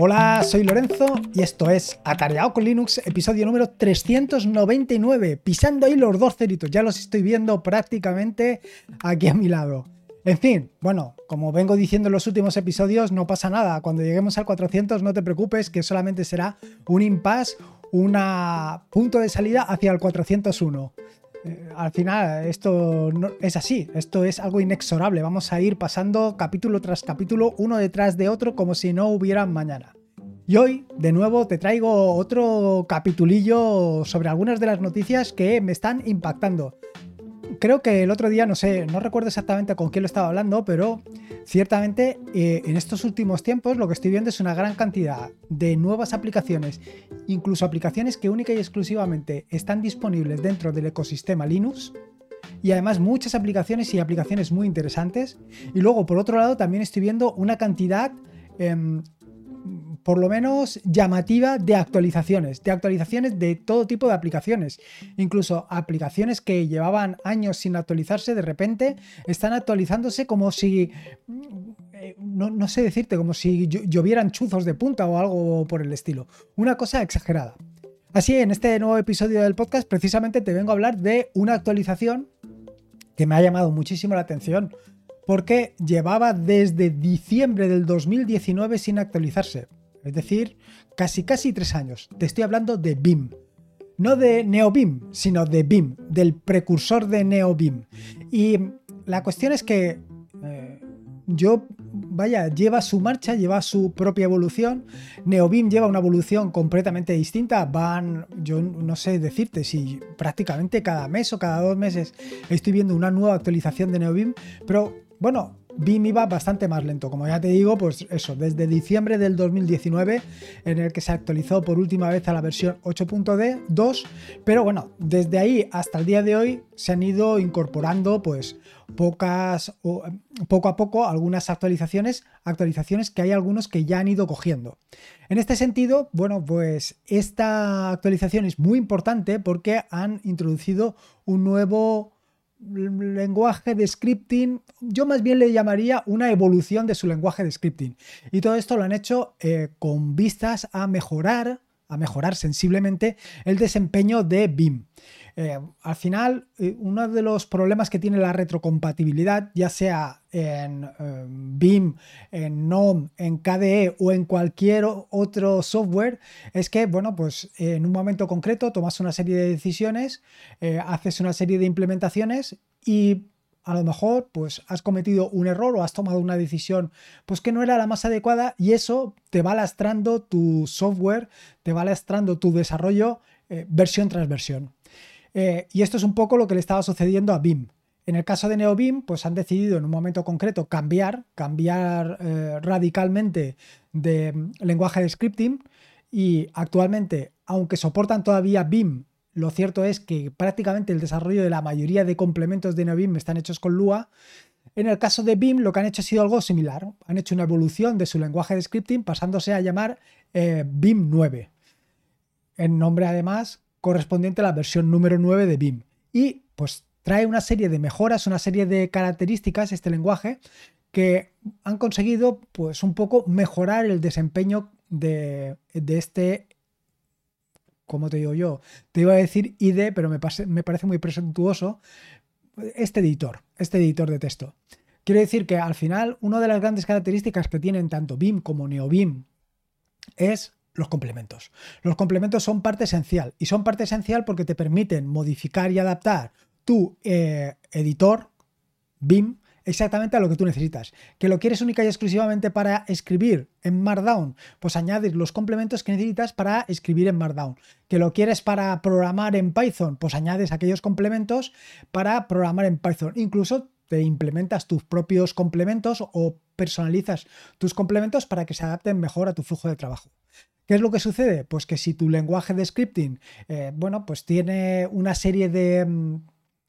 Hola, soy Lorenzo y esto es Atareado con Linux, episodio número 399, pisando ahí los dos ceritos, ya los estoy viendo prácticamente aquí a mi lado. En fin, bueno, como vengo diciendo en los últimos episodios, no pasa nada, cuando lleguemos al 400 no te preocupes, que solamente será un impasse, un punto de salida hacia el 401. Eh, al final, esto no, es así, esto es algo inexorable. Vamos a ir pasando capítulo tras capítulo, uno detrás de otro, como si no hubiera mañana. Y hoy, de nuevo, te traigo otro capitulillo sobre algunas de las noticias que me están impactando creo que el otro día, no sé, no recuerdo exactamente con quién lo estaba hablando, pero ciertamente eh, en estos últimos tiempos lo que estoy viendo es una gran cantidad de nuevas aplicaciones, incluso aplicaciones que única y exclusivamente están disponibles dentro del ecosistema Linux. Y además muchas aplicaciones y aplicaciones muy interesantes. Y luego, por otro lado, también estoy viendo una cantidad em, por lo menos llamativa de actualizaciones, de actualizaciones de todo tipo de aplicaciones. Incluso aplicaciones que llevaban años sin actualizarse, de repente están actualizándose como si, eh, no, sé decirte, como si llovieran chuzos de punta o algo por el estilo. Una cosa exagerada. Así, en este nuevo episodio del podcast, precisamente te vengo a hablar de una actualización que me ha llamado muchísimo la atención porque llevaba desde diciembre del 2019 sin actualizarse es decir, casi casi tres años. Te estoy hablando de BIM. No de NeoBIM, sino de BIM, del precursor de NeoBIM. Y la cuestión es que eh, yo, vaya, lleva su marcha, lleva su propia evolución. NeoBIM lleva una evolución completamente distinta. Van, yo no sé decirte si prácticamente cada mes o cada dos meses estoy viendo una nueva actualización de NeoBIM, pero bueno, BIM iba bastante más lento. Como ya te digo, pues eso, desde diciembre del 2019, en el que se actualizó por última vez a la versión 8.2, pero bueno, desde ahí hasta el día de hoy se han ido incorporando pues pocas, o, poco a poco algunas actualizaciones, actualizaciones que hay algunos que ya han ido cogiendo. En este sentido, bueno, pues esta actualización es muy importante porque han introducido un nuevo lenguaje de scripting, yo más bien le llamaría una evolución de su lenguaje de scripting. Y todo esto lo han hecho eh, con vistas a mejorar, a mejorar sensiblemente el desempeño de BIM. Eh, al final, eh, uno de los problemas que tiene la retrocompatibilidad, ya sea en BIM, en GNOME, en KDE o en cualquier otro software, es que, bueno, pues en un momento concreto tomas una serie de decisiones, eh, haces una serie de implementaciones y a lo mejor pues has cometido un error o has tomado una decisión pues que no era la más adecuada y eso te va lastrando tu software, te va lastrando tu desarrollo versión tras versión. Eh, y esto es un poco lo que le estaba sucediendo a BIM. En el caso de NeoBIM, pues han decidido en un momento concreto cambiar, cambiar eh, radicalmente de mm, lenguaje de scripting y actualmente, aunque soportan todavía BIM, lo cierto es que prácticamente el desarrollo de la mayoría de complementos de NeoBIM están hechos con Lua. En el caso de BIM, lo que han hecho ha sido algo similar. Han hecho una evolución de su lenguaje de scripting pasándose a llamar eh, BIM 9. En nombre, además, correspondiente a la versión número 9 de BIM. Y pues trae una serie de mejoras, una serie de características este lenguaje que han conseguido pues un poco mejorar el desempeño de, este como te digo yo, te iba a decir ID, pero me parece muy presuntuoso, este editor, este editor de texto. Quiero decir que al final una de las grandes características que tienen tanto BIM como NeoBIM es los complementos. Los complementos son parte esencial y son parte esencial porque te permiten modificar y adaptar tu eh, editor BIM exactamente a lo que tú necesitas. Que lo quieres única y exclusivamente para escribir en Markdown, pues añades los complementos que necesitas para escribir en Markdown. Que lo quieres para programar en Python, pues añades aquellos complementos para programar en Python. Incluso te implementas tus propios complementos o personalizas tus complementos para que se adapten mejor a tu flujo de trabajo. ¿Qué es lo que sucede? Pues que si tu lenguaje de scripting, eh, bueno, pues tiene una serie de, mm,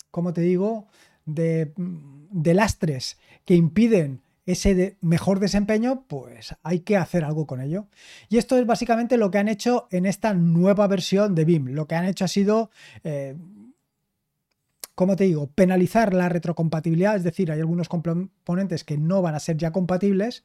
¿cómo te digo?, de, mm, de lastres que impiden ese mejor desempeño, pues hay que hacer algo con ello. Y esto es básicamente lo que han hecho en esta nueva versión de BIM. Lo que han hecho ha sido, eh, como te digo, penalizar la retrocompatibilidad, es decir, hay algunos componentes que no van a ser ya compatibles,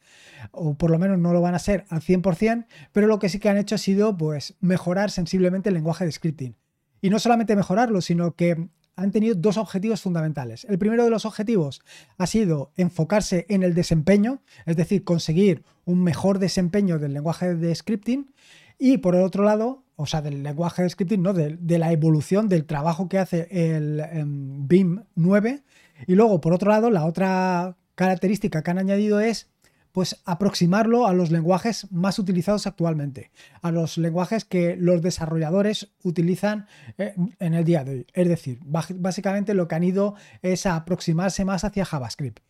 o por lo menos no lo van a ser al 100%, pero lo que sí que han hecho ha sido pues, mejorar sensiblemente el lenguaje de scripting. Y no solamente mejorarlo, sino que han tenido dos objetivos fundamentales. El primero de los objetivos ha sido enfocarse en el desempeño, es decir, conseguir un mejor desempeño del lenguaje de scripting. Y por el otro lado, o sea, del lenguaje de scripting, no, de, la evolución del trabajo que hace el em, BIM 9. Y luego, por otro lado, la otra característica que han añadido es pues aproximarlo a los lenguajes más utilizados actualmente, a los lenguajes que los desarrolladores utilizan eh, en el día de hoy. Es decir, básicamente lo que han ido es a aproximarse más hacia JavaScript.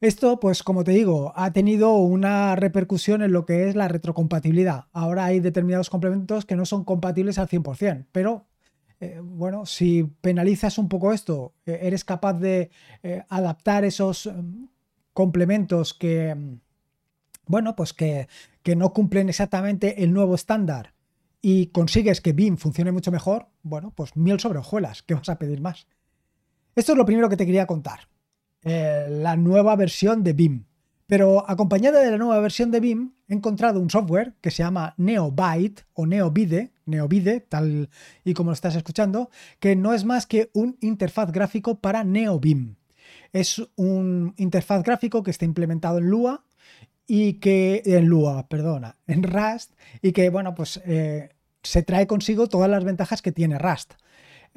Esto, pues como te digo, ha tenido una repercusión en lo que es la retrocompatibilidad. Ahora hay determinados complementos que no son compatibles al 100%, pero eh, bueno, si penalizas un poco esto, eh, eres capaz de adaptar esos em, complementos que, bueno, pues que, no cumplen exactamente el nuevo estándar y consigues que BIM funcione mucho mejor, bueno, pues miel sobre hojuelas, ¿qué vas a pedir más? Esto es lo primero que te quería contar, eh, la nueva versión de BIM. Pero acompañada de la nueva versión de BIM, he encontrado un software que se llama NeoByte o NeoBide, NeoBide, tal y como lo estás escuchando, que no es más que un interfaz gráfico para NeoBIM. Es un interfaz gráfico que está implementado en Lua y que en Lua, perdona, en Rust y que bueno, pues eh, se trae consigo todas las ventajas que tiene Rust.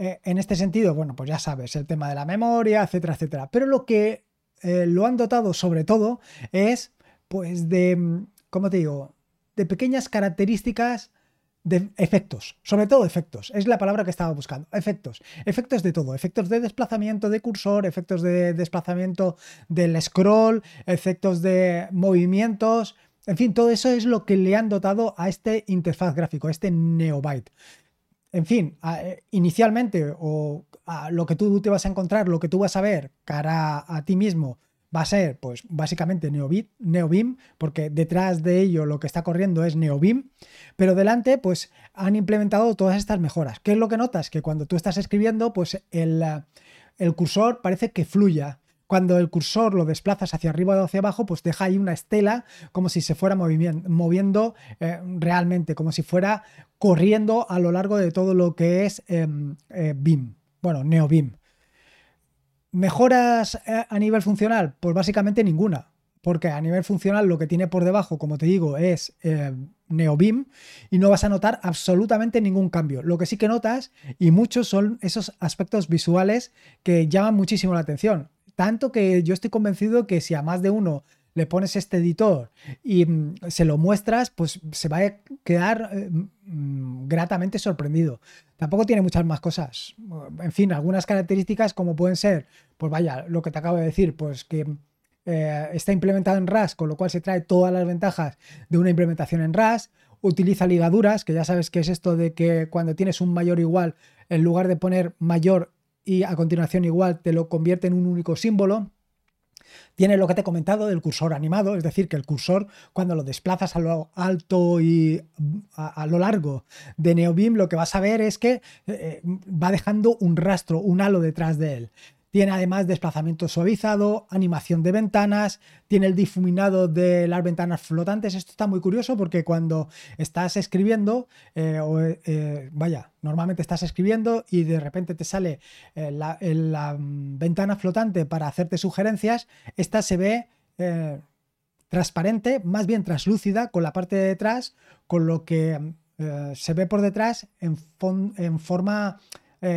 Eh, en este sentido, bueno, pues ya sabes, el tema de la memoria, etcétera, etcétera. Pero lo que eh, lo han dotado sobre todo es pues de, ¿cómo te digo? De pequeñas características de efectos, sobre todo efectos, es la palabra que estaba buscando, efectos, efectos de todo, efectos de desplazamiento de cursor, efectos de desplazamiento del scroll, efectos de movimientos, en fin, todo eso es lo que le han dotado a este interfaz gráfico, a este Neobyte. En fin, eh, inicialmente o lo que tú te vas a encontrar, lo que tú vas a ver cara a ti mismo va a ser pues básicamente NeoBIM, porque detrás de ello lo que está corriendo es NeoBIM, pero delante pues han implementado todas estas mejoras. ¿Qué es lo que notas? Que cuando tú estás escribiendo pues el, el cursor parece que fluya. Cuando el cursor lo desplazas hacia arriba o hacia abajo, pues deja ahí una estela como si se fuera moviendo, eh, realmente, como si fuera corriendo a lo largo de todo lo que es em, eh, BIM, bueno, NeoBIM. ¿Mejoras eh, a nivel funcional? Pues básicamente ninguna. Porque a nivel funcional lo que tiene por debajo, como te digo, es eh, NeoBeam y no vas a notar absolutamente ningún cambio. Lo que sí que notas, y muchos son esos aspectos visuales que llaman muchísimo la atención. Tanto que yo estoy convencido que si a más de uno le pones este editor y mm, se lo muestras, pues se va a quedar eh, mm, gratamente sorprendido. Tampoco tiene muchas más cosas. En fin, algunas características como pueden ser, pues vaya, lo que te acabo de decir, pues que eh, está implementado en RAS, con lo cual se trae todas las ventajas de una implementación en RAS. Utiliza ligaduras, que ya sabes que es esto de que cuando tienes un mayor igual, en lugar de poner mayor y a continuación igual, te lo convierte en un único símbolo. Tiene lo que te he comentado del cursor animado, es decir, que el cursor cuando lo desplazas a lo alto y a, lo largo de NeoBeam, lo que vas a ver es que eh, va dejando un rastro, un halo detrás de él. Tiene además desplazamiento suavizado, animación de ventanas, tiene el difuminado de las ventanas flotantes. Esto está muy curioso porque cuando estás escribiendo, eh, o, eh, vaya, normalmente estás escribiendo y de repente te sale eh, la, mm, ventana flotante para hacerte sugerencias, esta se ve transparente, más bien translúcida con la parte de detrás, con lo que se ve por detrás en forma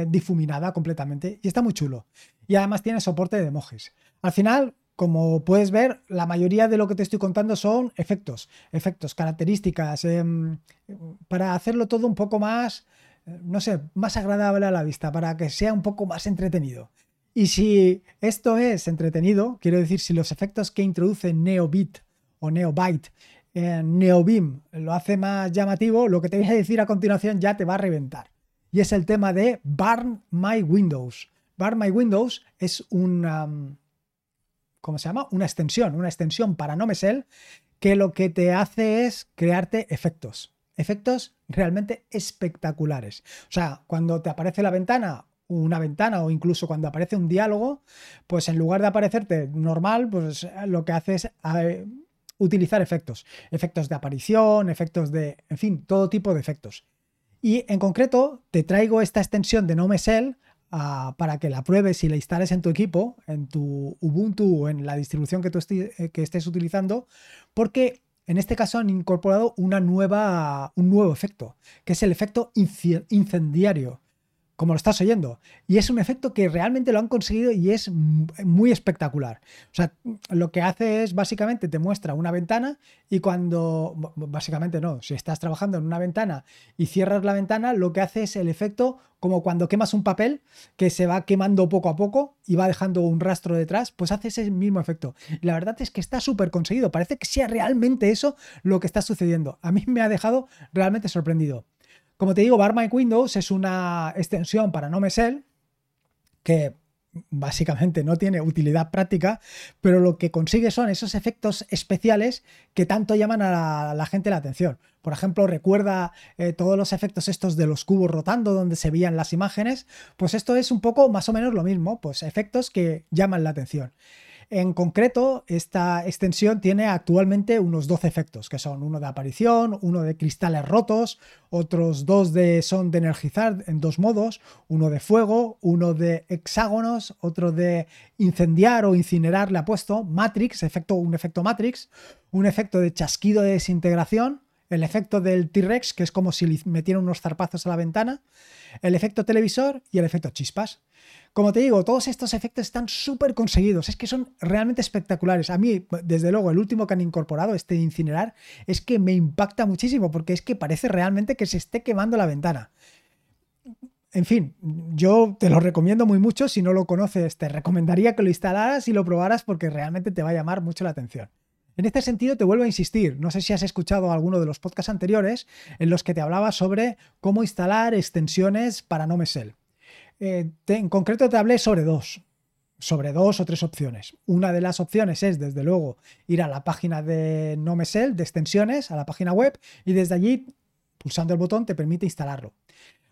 difuminada completamente y está muy chulo y además tiene soporte de emojis. Al final, como puedes ver, la mayoría de lo que te estoy contando son efectos, efectos, características, em, para hacerlo todo un poco más, eh, no sé, más agradable a la vista, para que sea un poco más entretenido. Y si esto es entretenido, quiero decir, si los efectos que introduce NeoBit o NeoByte en NeoBeam lo hace más llamativo, lo que te voy a decir a continuación ya te va a reventar. Y es el tema de Burn My Windows. Bar My Windows es una, ¿cómo se llama? Una extensión, una extensión para NoMesel que lo que te hace es crearte efectos. Efectos realmente espectaculares. O sea, cuando te aparece la ventana una ventana o incluso cuando aparece un diálogo, pues en lugar de aparecerte normal, pues lo que hace es utilizar efectos. Efectos de aparición, efectos de, en fin, todo tipo de efectos. Y en concreto te traigo esta extensión de NoMesel para que la pruebes y la instales en tu equipo, en tu Ubuntu o en la distribución que tú eh, que estés utilizando, porque en este caso han incorporado una nueva, un nuevo efecto, que es el efecto incendiario como lo estás oyendo. Y es un efecto que realmente lo han conseguido y es muy espectacular. O sea, lo que hace es básicamente te muestra una ventana y cuando, básicamente no, si estás trabajando en una ventana y cierras la ventana, lo que hace es el efecto como cuando quemas un papel que se va quemando poco a poco y va dejando un rastro detrás, pues hace ese mismo efecto. La verdad es que está súper conseguido. Parece que sea realmente eso lo que está sucediendo. A mí me ha dejado realmente sorprendido. Como te digo, My Windows es una extensión para NoMesel que básicamente no tiene utilidad práctica, pero lo que consigue son esos efectos especiales que tanto llaman a la, gente la atención. Por ejemplo, recuerda eh, todos los efectos estos de los cubos rotando donde se veían las imágenes, pues esto es un poco más o menos lo mismo, pues efectos que llaman la atención. En concreto, esta extensión tiene actualmente unos 12 efectos, que son uno de aparición, uno de cristales rotos, otros dos de, son de energizar en dos modos, uno de fuego, uno de hexágonos, otro de incendiar o incinerar le ha puesto, Matrix, efecto, un efecto Matrix, un efecto de chasquido de desintegración, el efecto del T-Rex, que es como si le metieran unos zarpazos a la ventana, el efecto televisor y el efecto chispas. Como te digo, todos estos efectos están súper conseguidos, es que son realmente espectaculares. A mí, desde luego, el último que han incorporado, este incinerar, es que me impacta muchísimo porque es que parece realmente que se esté quemando la ventana. En fin, yo te lo recomiendo muy mucho. Si no lo conoces, te recomendaría que lo instalaras y lo probaras porque realmente te va a llamar mucho la atención. En este sentido, te vuelvo a insistir, no sé si has escuchado alguno de los podcasts anteriores en los que te hablaba sobre cómo instalar extensiones para NoMesel. Eh, en concreto te hablé sobre dos, sobre dos o tres opciones. Una de las opciones es, desde luego, ir a la página de NoMesel, de extensiones, a la página web, y desde allí, pulsando el botón, te permite instalarlo.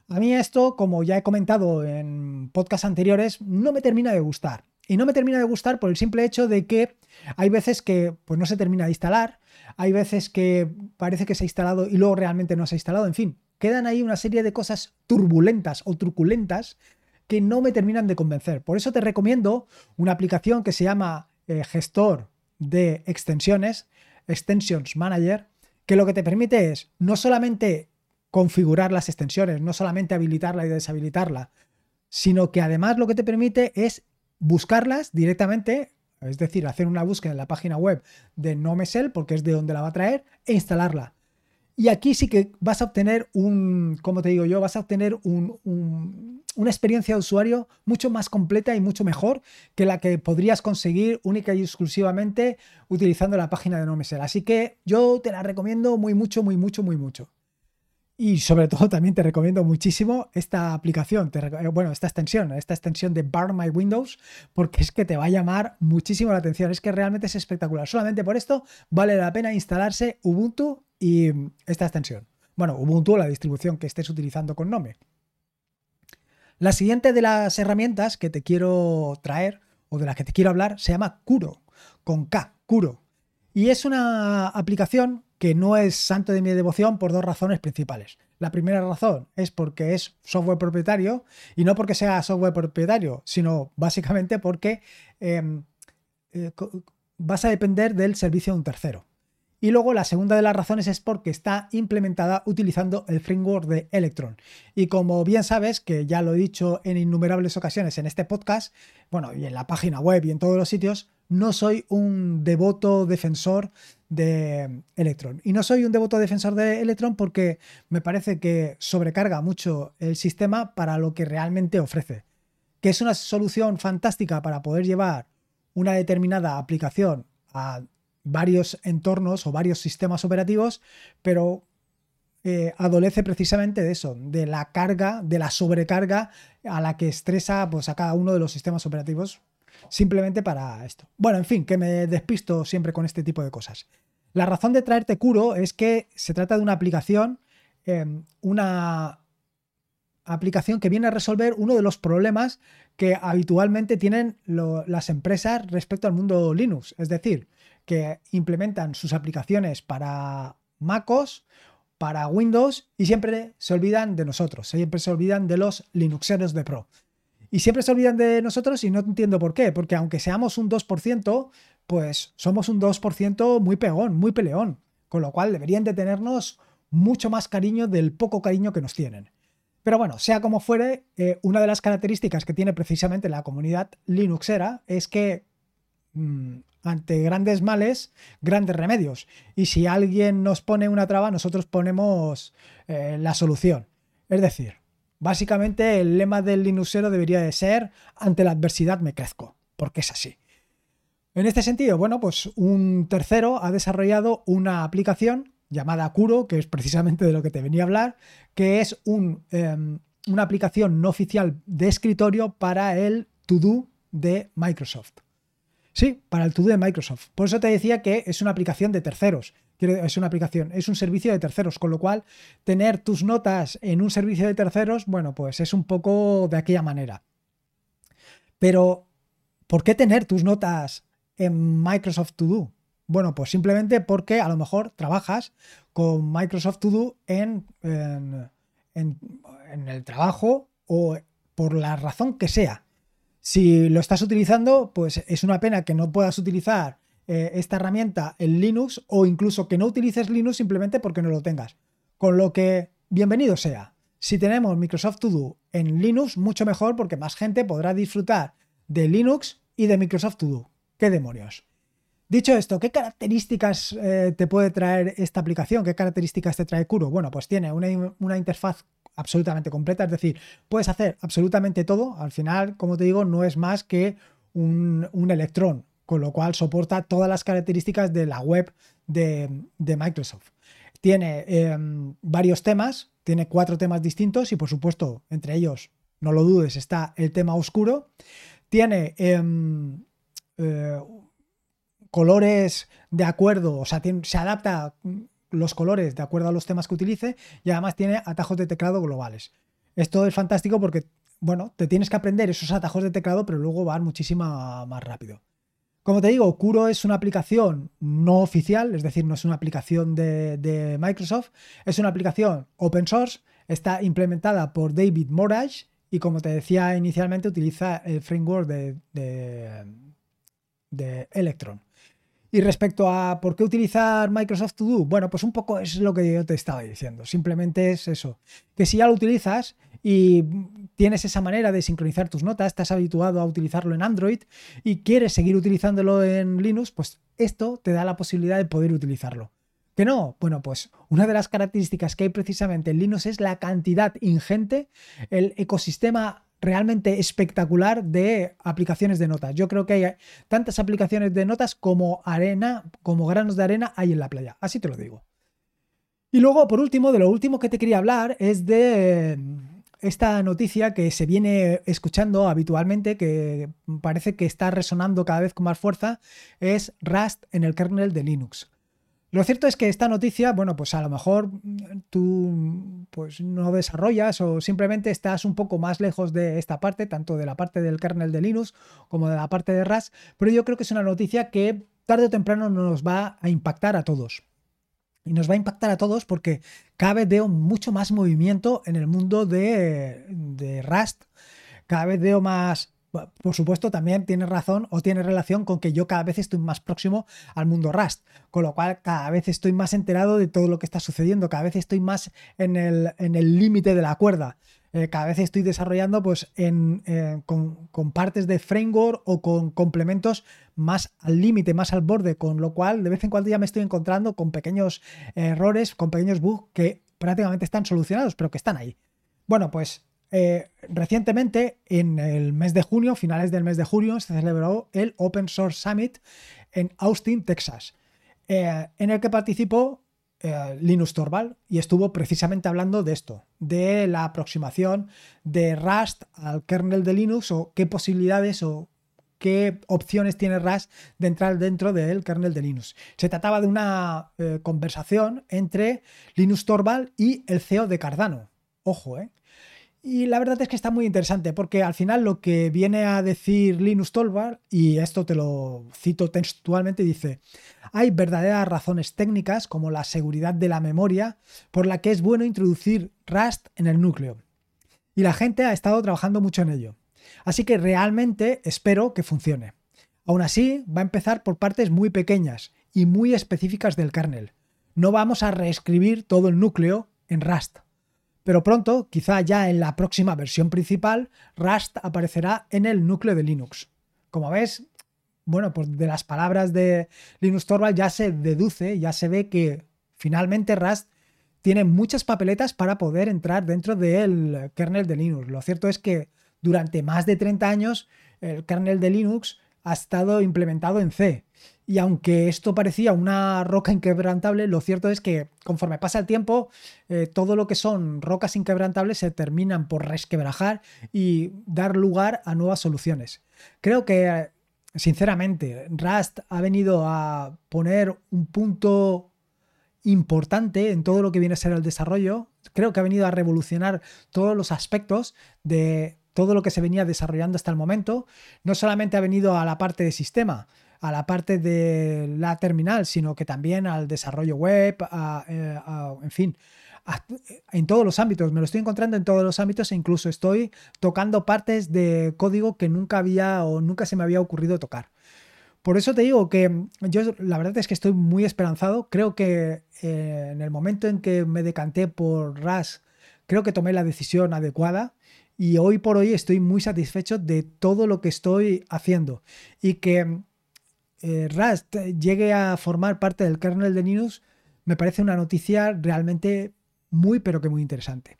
A mí esto, como ya he comentado en podcasts anteriores, no me termina de gustar. Y no me termina de gustar por el simple hecho de que hay veces que pues, no se termina de instalar, hay veces que parece que se ha instalado y luego realmente no se ha instalado, en fin, quedan ahí una serie de cosas turbulentas o truculentas que no me terminan de convencer. Por eso te recomiendo una aplicación que se llama eh, Gestor de Extensiones, Extensions Manager, que lo que te permite es no solamente configurar las extensiones, no solamente habilitarla y deshabilitarla, sino que además lo que te permite es buscarlas directamente, es decir, hacer una búsqueda en la página web de NoMesel, porque es de donde la va a traer, e instalarla. Y aquí sí que vas a obtener un, como te digo yo, vas a obtener una experiencia de usuario mucho más completa y mucho mejor que la que podrías conseguir única y exclusivamente utilizando la página de NoMesel. Así que yo te la recomiendo muy mucho, muy mucho, muy mucho. Y sobre todo también te recomiendo muchísimo esta aplicación, eh, bueno, esta extensión, esta extensión de Bar My Windows, porque es que te va a llamar muchísimo la atención, es que realmente es espectacular. Solamente por esto vale la pena instalarse Ubuntu y esta extensión. Bueno, Ubuntu, la distribución que estés utilizando con Nome. La siguiente de las herramientas que te quiero traer o de la que te quiero hablar se llama Kuro, con K, Kuro. Y es una aplicación que no es santo de mi devoción por dos razones principales. La primera razón es porque es software propietario y no porque sea software propietario, sino básicamente porque em, eh, vas a depender del servicio de un tercero. Y luego la segunda de las razones es porque está implementada utilizando el framework de Electron. Y como bien sabes, que ya lo he dicho en innumerables ocasiones en este podcast, bueno, y en la página web y en todos los sitios, no soy un devoto defensor de Electron. Y no soy un devoto defensor de Electron porque me parece que sobrecarga mucho el sistema para lo que realmente ofrece. Que es una solución fantástica para poder llevar una determinada aplicación a varios entornos o varios sistemas operativos, pero eh, adolece precisamente de eso, de la carga, de la sobrecarga a la que estresa pues, a cada uno de los sistemas operativos simplemente para esto. Bueno, en fin, que me despisto siempre con este tipo de cosas. La razón de traerte Curo es que se trata de una aplicación, em, una aplicación que viene a resolver uno de los problemas que habitualmente tienen las empresas respecto al mundo Linux. Es decir, que implementan sus aplicaciones para MacOS, para Windows y siempre se olvidan de nosotros, siempre se olvidan de los Linuxeros de Pro. Y siempre se olvidan de nosotros y no entiendo por qué, porque aunque seamos un 2%, pues somos un 2% muy pegón, muy peleón, con lo cual deberían de tenernos mucho más cariño del poco cariño que nos tienen. Pero bueno, sea como fuere, eh, una de las características que tiene precisamente la comunidad Linuxera es que mm, ante grandes males, grandes remedios. Y si alguien nos pone una traba, nosotros ponemos eh, la solución. Es decir, Básicamente el lema del Linuxero debería de ser ante la adversidad me crezco, porque es así. En este sentido, bueno, pues un tercero ha desarrollado una aplicación llamada Kuro, que es precisamente de lo que te venía a hablar, que es em, una aplicación no oficial de escritorio para el To-Do de Microsoft. Sí, para el To-Do de Microsoft. Por eso te decía que es una aplicación de terceros es una aplicación, es un servicio de terceros, con lo cual tener tus notas en un servicio de terceros, bueno, pues es un poco de aquella manera. Pero, ¿por qué tener tus notas en Microsoft To Do? Bueno, pues simplemente porque a lo mejor trabajas con Microsoft To Do en, en, en el trabajo o por la razón que sea. Si lo estás utilizando, pues es una pena que no puedas utilizar eh, esta herramienta en Linux o incluso que no utilices Linux simplemente porque no lo tengas. Con lo que, bienvenido sea. Si tenemos Microsoft To Do en Linux, mucho mejor porque más gente podrá disfrutar de Linux y de Microsoft To Do. ¿Qué demonios? Dicho esto, ¿qué características eh, te puede traer esta aplicación? ¿Qué características te trae Kuro? Bueno, pues tiene una, interfaz absolutamente completa, es decir, puedes hacer absolutamente todo. Al final, como te digo, no es más que un, un electrón con lo cual soporta todas las características de la web de, Microsoft. Tiene em, varios temas, tiene cuatro temas distintos y por supuesto, entre ellos, no lo dudes, está el tema oscuro. Tiene em, eh, colores de acuerdo, o sea, se adapta los colores de acuerdo a los temas que utilice y además tiene atajos de teclado globales. Esto es fantástico porque, bueno, te tienes que aprender esos atajos de teclado, pero luego van muchísimo más rápido. Como te digo, Kuro es una aplicación no oficial, es decir, no es una aplicación de, Microsoft, es una aplicación open source, está implementada por David Morage y como te decía inicialmente utiliza el framework de, de, Electron. Y respecto a por qué utilizar Microsoft To Do, bueno, pues un poco es lo que yo te estaba diciendo. Simplemente es eso, que si ya lo utilizas y tienes esa manera de sincronizar tus notas, estás habituado a utilizarlo en Android y quieres seguir utilizándolo en Linux, pues esto te da la posibilidad de poder utilizarlo. ¿Que no? Bueno, pues una de las características que hay precisamente en Linux es la cantidad ingente, el ecosistema realmente espectacular de aplicaciones de notas. Yo creo que hay tantas aplicaciones de notas como arena, como granos de arena hay en la playa. Así te lo digo. Y luego, por último, de lo último que te quería hablar es de esta noticia que se viene escuchando habitualmente, que parece que está resonando cada vez con más fuerza, es Rust en el kernel de Linux. Lo cierto es que esta noticia, bueno, pues a lo mejor tú pues no desarrollas o simplemente estás un poco más lejos de esta parte, tanto de la parte del kernel de Linux como de la parte de Rust, pero yo creo que es una noticia que tarde o temprano nos va a impactar a todos. Y nos va a impactar a todos porque cada vez veo mucho más movimiento en el mundo de, de Rust. Cada vez veo más por supuesto, también tiene razón o tiene relación con que yo cada vez estoy más próximo al mundo Rust, con lo cual cada vez estoy más enterado de todo lo que está sucediendo, cada vez estoy más en el límite de la cuerda. Eh, cada vez estoy desarrollando pues, eh, con, partes de framework o con complementos más al límite, más al borde, con lo cual de vez en cuando ya me estoy encontrando con pequeños errores, con pequeños bugs que prácticamente están solucionados, pero que están ahí. Bueno, pues eh, recientemente, en el mes de junio, finales del mes de junio, se celebró el Open Source Summit en Austin, Texas, en el que participó eh, Linus Torvald y estuvo precisamente hablando de esto, de la aproximación de Rust al kernel de Linux o qué posibilidades o qué opciones tiene Rust de entrar dentro del kernel de Linux. Se trataba de una eh, conversación entre Linus Torvald y el CEO de Cardano. Ojo, ¿eh? Y la verdad es que está muy interesante porque al final lo que viene a decir Linus Torvald, y esto te lo cito textualmente, dice, hay verdaderas razones técnicas como la seguridad de la memoria por la que es bueno introducir Rust en el núcleo. Y la gente ha estado trabajando mucho en ello. Así que realmente espero que funcione. Aún así, va a empezar por partes muy pequeñas y muy específicas del kernel. No vamos a reescribir todo el núcleo en Rust. Pero pronto, quizá ya en la próxima versión principal, Rust aparecerá en el núcleo de Linux. Como ves, bueno, pues de las palabras de Linux Torvald ya se deduce, ya se ve que finalmente Rust tiene muchas papeletas para poder entrar dentro del kernel de Linux. Lo cierto es que durante más de 30 años el kernel de Linux ha estado implementado en C. Y aunque esto parecía una roca inquebrantable, lo cierto es que conforme pasa el tiempo, eh, todo lo que son rocas inquebrantables se terminan por resquebrajar y dar lugar a nuevas soluciones. Creo que, sinceramente, Rust ha venido a poner un punto importante en todo lo que viene a ser el desarrollo. Creo que ha venido a revolucionar todos los aspectos de todo lo que se venía desarrollando hasta el momento. No solamente ha venido a la parte de sistema, a la parte de la terminal, sino que también al desarrollo web, eh, en fin, en todos los ámbitos. Me lo estoy encontrando en todos los ámbitos e incluso estoy tocando partes de código que nunca había o nunca se me había ocurrido tocar. Por eso te digo que yo la verdad es que estoy muy esperanzado. Creo que eh, en el momento en que me decanté por RAS, creo que tomé la decisión adecuada y hoy por hoy estoy muy satisfecho de todo lo que estoy haciendo y que eh, Rust llegue a formar parte del kernel de Linux me parece una noticia realmente muy pero que muy interesante.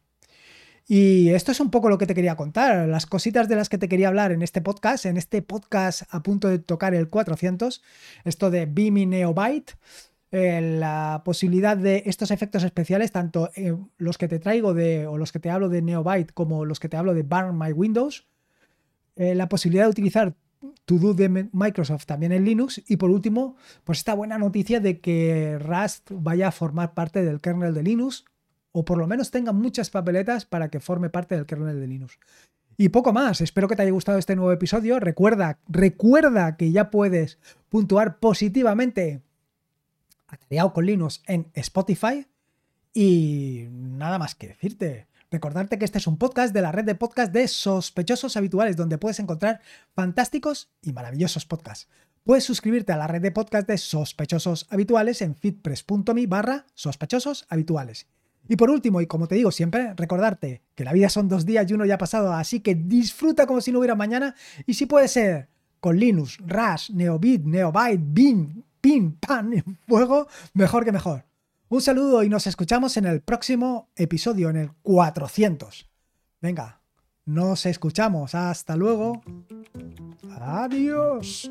Y esto es un poco lo que te quería contar, las cositas de las que te quería hablar en este podcast, en este podcast a punto de tocar el 400, esto de Beamy Neobyte, eh, la posibilidad de estos efectos especiales, tanto los que te traigo de, o los que te hablo de Neobyte como los que te hablo de Burn My Windows, eh, la posibilidad de utilizar To Do de Microsoft también en Linux y por último, pues esta buena noticia de que Rust vaya a formar parte del kernel de Linux o por lo menos tenga muchas papeletas para que forme parte del kernel de Linux. Y poco más, espero que te haya gustado este nuevo episodio. Recuerda, recuerda que ya puedes puntuar positivamente Atareado con Linux en Spotify. Y nada más que decirte. Recordarte que este es un podcast de la red de podcast de sospechosos habituales, donde puedes encontrar fantásticos y maravillosos podcasts. Puedes suscribirte a la red de podcast de sospechosos habituales en fitpress.me barra sospechosos habituales. Y por último, y como te digo siempre, recordarte que la vida son dos días y uno ya ha pasado, así que disfruta como si no hubiera mañana y si puede ser con Linux, Rush, Neobit, Neobyte, Beam, Pim, Pam, en fuego, mejor que mejor. Un saludo y nos escuchamos en el próximo episodio, en el 400. Venga, nos escuchamos. Hasta luego. Adiós.